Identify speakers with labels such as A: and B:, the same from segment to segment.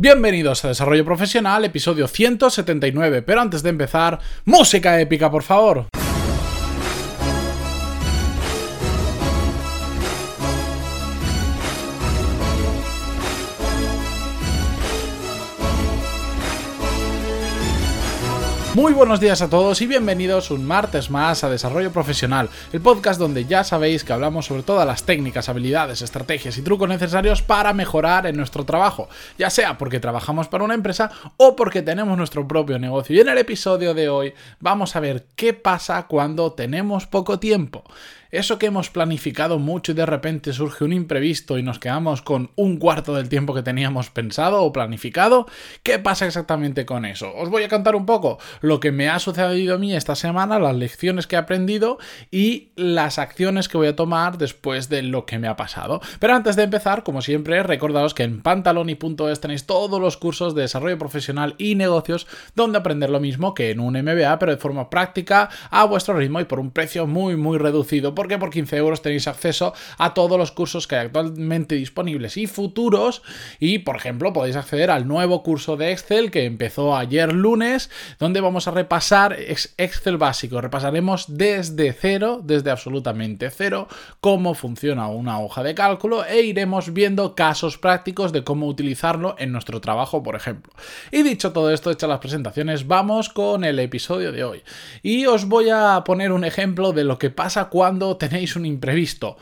A: Bienvenidos a Desarrollo Profesional, episodio 179, pero antes de empezar, música épica, por favor. Muy buenos días a todos y bienvenidos un martes más a Desarrollo Profesional, el podcast donde ya sabéis que hablamos sobre todas las técnicas, habilidades, estrategias y trucos necesarios para mejorar en nuestro trabajo, ya sea porque trabajamos para una empresa o porque tenemos nuestro propio negocio. Y en el episodio de hoy vamos a ver qué pasa cuando tenemos poco tiempo. Eso que hemos planificado mucho y de repente surge un imprevisto y nos quedamos con un cuarto del tiempo que teníamos pensado o planificado, ¿qué pasa exactamente con eso? Os voy a contar un poco lo que me ha sucedido a mí esta semana, las lecciones que he aprendido y las acciones que voy a tomar después de lo que me ha pasado. Pero antes de empezar, como siempre, recordaos que en pantaloni.es tenéis todos los cursos de desarrollo profesional y negocios donde aprender lo mismo que en un MBA, pero de forma práctica, a vuestro ritmo y por un precio muy muy reducido porque por 15 euros tenéis acceso a todos los cursos que hay actualmente disponibles y futuros. Y, por ejemplo, podéis acceder al nuevo curso de Excel que empezó ayer lunes, donde vamos a repasar Excel básico. Repasaremos desde cero, desde absolutamente cero, cómo funciona una hoja de cálculo e iremos viendo casos prácticos de cómo utilizarlo en nuestro trabajo, por ejemplo. Y dicho todo esto, hechas las presentaciones, vamos con el episodio de hoy. Y os voy a poner un ejemplo de lo que pasa cuando tenéis un imprevisto.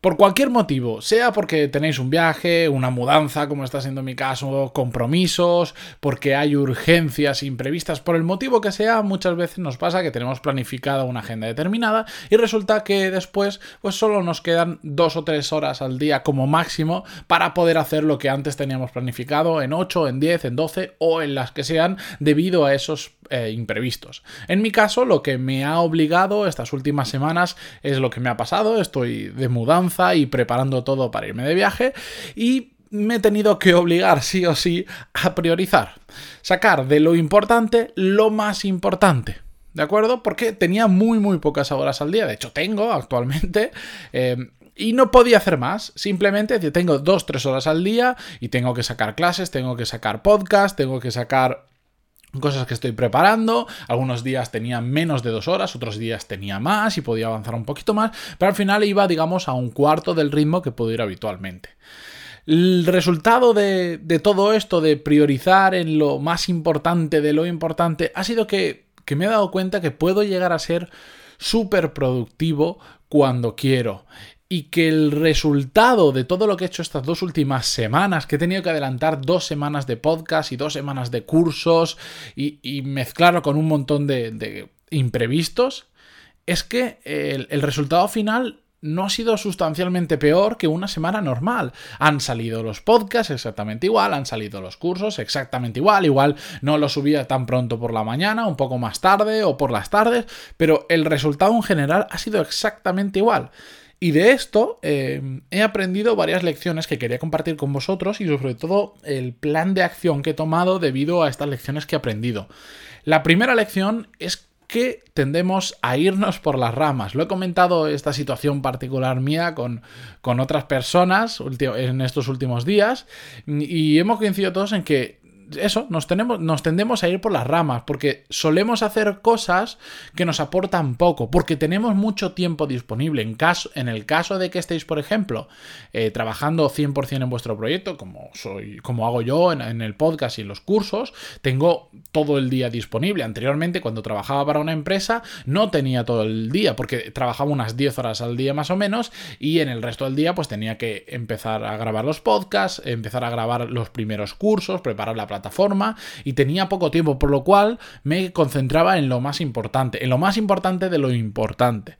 A: Por cualquier motivo, sea porque tenéis un viaje, una mudanza, como está siendo mi caso, compromisos, porque hay urgencias imprevistas, por el motivo que sea, muchas veces nos pasa que tenemos planificada una agenda determinada y resulta que después pues solo nos quedan dos o tres horas al día como máximo para poder hacer lo que antes teníamos planificado en 8, en 10, en 12 o en las que sean debido a esos eh, imprevistos. En mi caso, lo que me ha obligado estas últimas semanas es lo que me ha pasado, estoy de mudanza, y preparando todo para irme de viaje y me he tenido que obligar sí o sí a priorizar, sacar de lo importante lo más importante. ¿De acuerdo? Porque tenía muy, muy pocas horas al día. De hecho, tengo actualmente. Eh, y no podía hacer más. Simplemente tengo dos, tres horas al día y tengo que sacar clases, tengo que sacar podcast, tengo que sacar cosas que estoy preparando. Algunos días tenía menos de dos horas, otros días tenía más y podía avanzar un poquito más, pero al final iba, digamos, a un cuarto del ritmo que puedo ir habitualmente. El resultado de, de todo esto, de priorizar en lo más importante de lo importante, ha sido que, que me he dado cuenta que puedo llegar a ser súper productivo cuando quiero y que el resultado de todo lo que he hecho estas dos últimas semanas, que he tenido que adelantar dos semanas de podcast y dos semanas de cursos y, mezclarlo con un montón de, imprevistos, es que el, el resultado final no ha sido sustancialmente peor que una semana normal. Han salido los podcasts exactamente igual, han salido los cursos exactamente igual, igual no los subía tan pronto por la mañana, un poco más tarde o por las tardes, pero el resultado en general ha sido exactamente igual. Y de esto eh, he aprendido varias lecciones que quería compartir con vosotros y sobre todo el plan de acción que he tomado debido a estas lecciones que he aprendido. La primera lección es que tendemos a irnos por las ramas. Lo he comentado esta situación particular mía con, con otras personas en estos últimos días y hemos coincidido todos en que eso, nos, tenemos, nos tendemos a ir por las ramas, porque solemos hacer cosas que nos aportan poco, porque tenemos mucho tiempo disponible. En, caso, en el caso de que estéis, por ejemplo, eh, trabajando 100% en vuestro proyecto, como, soy, como hago yo en, en, el podcast y en los cursos, tengo todo el día disponible. Anteriormente, cuando trabajaba para una empresa, no tenía todo el día, porque trabajaba unas 10 horas al día más o menos, y en el resto del día, pues tenía que empezar a grabar los podcasts, empezar a grabar los primeros cursos, preparar la plataforma plataforma y tenía poco tiempo, por lo cual me concentraba en lo más importante, en lo más importante de lo importante.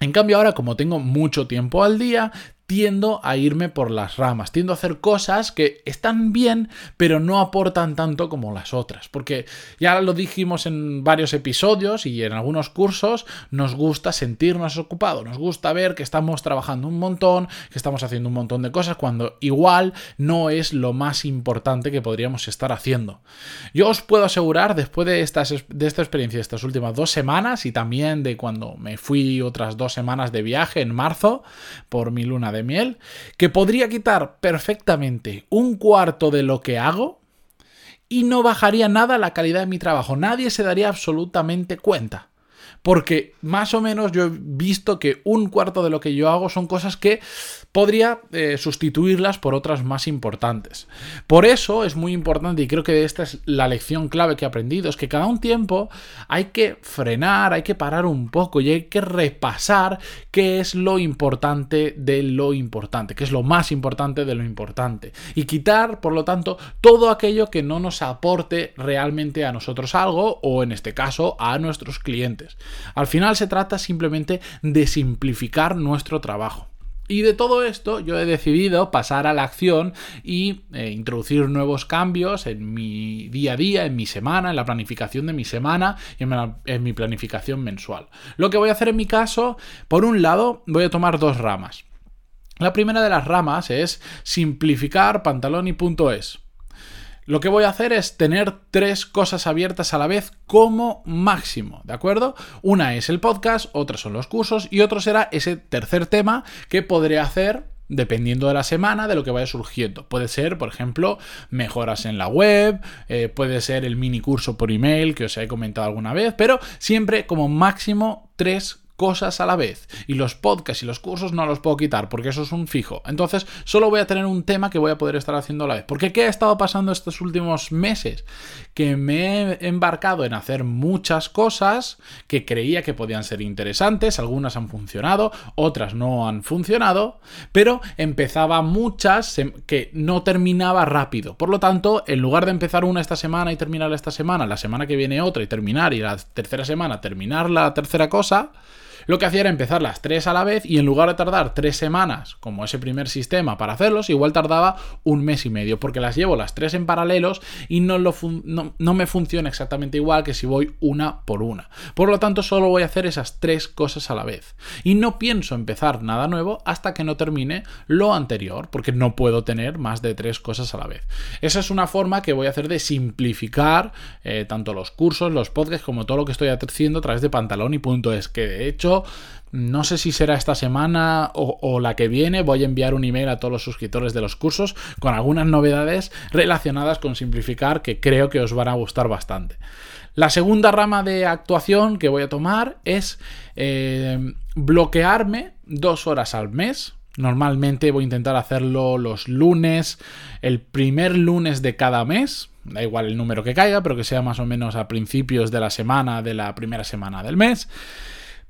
A: En cambio ahora como tengo mucho tiempo al día, tiendo a irme por las ramas, tiendo a hacer cosas que están bien, pero no aportan tanto como las otras, porque ya lo dijimos en varios episodios y en algunos cursos, nos gusta sentirnos ocupados, nos gusta ver que estamos trabajando un montón, que estamos haciendo un montón de cosas, cuando igual no es lo más importante que podríamos estar haciendo. Yo os puedo asegurar, después de, estas, de esta experiencia de estas últimas dos semanas y también de cuando me fui otras dos semanas de viaje en marzo por mi luna de miel, que podría quitar perfectamente un cuarto de lo que hago y no bajaría nada la calidad de mi trabajo. Nadie se daría absolutamente cuenta porque más o menos yo he visto que un cuarto de lo que yo hago son cosas que podría eh, sustituirlas por otras más importantes. Por eso es muy importante, y creo que esta es la lección clave que he aprendido, es que cada un tiempo hay que frenar, hay que parar un poco y hay que repasar qué es lo importante de lo importante, qué es lo más importante de lo importante. Y quitar, por lo tanto, todo aquello que no nos aporte realmente a nosotros algo o en este caso a nuestros clientes. Al final se trata simplemente de simplificar nuestro trabajo. Y de todo esto yo he decidido pasar a la acción y eh, introducir nuevos cambios en mi día a día, en mi semana, en la planificación de mi semana y en, en mi planificación mensual. Lo que voy a hacer en mi caso, por un lado, voy a tomar dos ramas. La primera de las ramas es simplificar pantaloni.es. Lo que voy a hacer es tener tres cosas abiertas a la vez como máximo, ¿de acuerdo? Una es el podcast, otra son los cursos y otro será ese tercer tema que podré hacer dependiendo de la semana, de lo que vaya surgiendo. Puede ser, por ejemplo, mejoras en la web, eh, puede ser el mini curso por email que os he comentado alguna vez, pero siempre como máximo tres cosas a la vez. Y los podcasts y los cursos no los puedo quitar porque eso es un fijo. Entonces solo voy a tener un tema que voy a poder estar haciendo a la vez. Porque ¿qué ha estado pasando estos últimos meses? Que me he embarcado en hacer muchas cosas que creía que podían ser interesantes. Algunas han funcionado, otras no han funcionado. Pero empezaba muchas que no terminaba rápido. Por lo tanto, en lugar de empezar una esta semana y terminar esta semana, la semana que viene otra y terminar y la tercera semana terminar la tercera cosa, lo que hacía era empezar las tres a la vez y en lugar de tardar tres semanas, como ese primer sistema, para hacerlos, igual tardaba un mes y medio, porque las llevo las tres en paralelos y no, me funciona exactamente igual que si voy una por una. Por lo tanto, solo voy a hacer esas tres cosas a la vez. Y no pienso empezar nada nuevo hasta que no termine lo anterior, porque no puedo tener más de tres cosas a la vez. Esa es una forma que voy a hacer de simplificar eh, tanto los cursos, los podcasts, como todo lo que estoy haciendo a través de pantalón y punto es que de hecho no sé si será esta semana o, la que viene. Voy a enviar un email a todos los suscriptores de los cursos con algunas novedades relacionadas con simplificar que creo que os van a gustar bastante. La segunda rama de actuación que voy a tomar es eh, bloquearme dos horas al mes. Normalmente voy a intentar hacerlo los lunes, el primer lunes de cada mes. Da igual el número que caiga, pero que sea más o menos a principios de la semana, de la primera semana del mes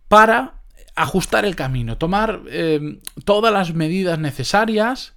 A: para ajustar el camino, tomar eh, todas las medidas necesarias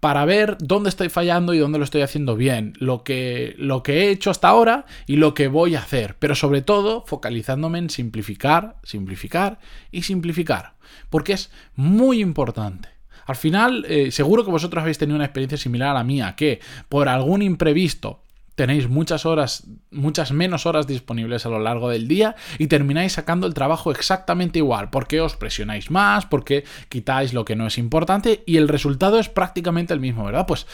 A: para ver dónde estoy fallando y dónde lo estoy haciendo bien, lo que, lo que he hecho hasta ahora y lo que voy a hacer, pero sobre todo focalizándome en simplificar, simplificar y simplificar, porque es muy importante. Al final, eh, seguro que vosotros habéis tenido una experiencia similar a la mía, que por algún imprevisto tenéis muchas horas, muchas menos horas disponibles a lo largo del día y termináis sacando el trabajo exactamente igual, porque os presionáis más, porque quitáis lo que no es importante y el resultado es prácticamente el mismo, ¿verdad? Pues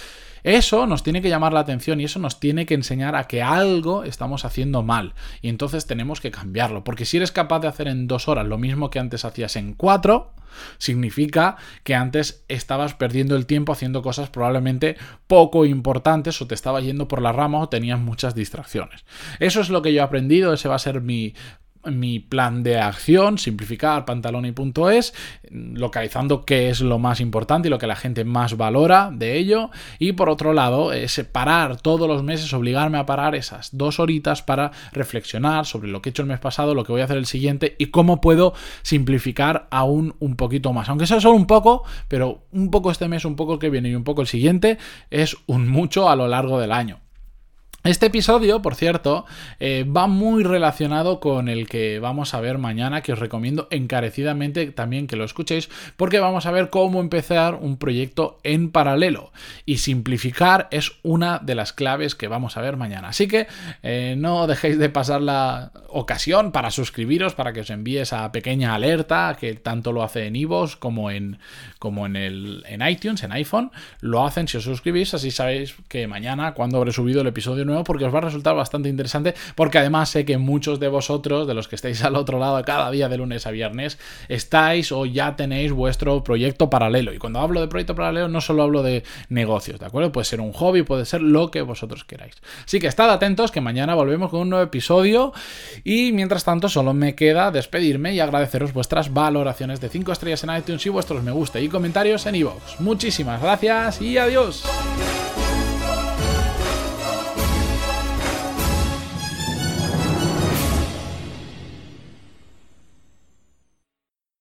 A: eso nos tiene que llamar la atención y eso nos tiene que enseñar a que algo estamos haciendo mal y entonces tenemos que cambiarlo, porque si eres capaz de hacer en dos horas lo mismo que antes hacías en cuatro, significa que antes estabas perdiendo el tiempo haciendo cosas probablemente poco importantes o te estaba yendo por la rama o tenías muchas distracciones. Eso es lo que yo he aprendido, ese va a ser mi mi plan de acción, simplificar pantaloni.es, localizando qué es lo más importante y lo que la gente más valora de ello. Y por otro lado, es parar todos los meses, obligarme a parar esas dos horitas para reflexionar sobre lo que he hecho el mes pasado, lo que voy a hacer el siguiente y cómo puedo simplificar aún un poquito más. Aunque sea solo un poco, pero un poco este mes, un poco el que viene y un poco el siguiente, es un mucho a lo largo del año. Este episodio, por cierto, eh, va muy relacionado con el que vamos a ver mañana, que os recomiendo encarecidamente también que lo escuchéis, porque vamos a ver cómo empezar un proyecto en paralelo. Y simplificar es una de las claves que vamos a ver mañana. Así que eh, no dejéis de pasar la ocasión para suscribiros, para que os envíe esa pequeña alerta que tanto lo hace en iVoox como en, como en, el, en iTunes, en iPhone. Lo hacen si os suscribís, así sabéis que mañana, cuando habré subido el episodio nuevo, porque os va a resultar bastante interesante, porque además sé que muchos de vosotros, de los que estáis al otro lado cada día de lunes a viernes, estáis o ya tenéis vuestro proyecto paralelo. Y cuando hablo de proyecto paralelo no solo hablo de negocios, ¿de acuerdo? Puede ser un hobby, puede ser lo que vosotros queráis. Así que estad atentos que mañana volvemos con un nuevo episodio y mientras tanto solo me queda despedirme y agradeceros vuestras valoraciones de 5 estrellas en iTunes y vuestros me gusta y comentarios en iVoox. Muchísimas gracias y adiós.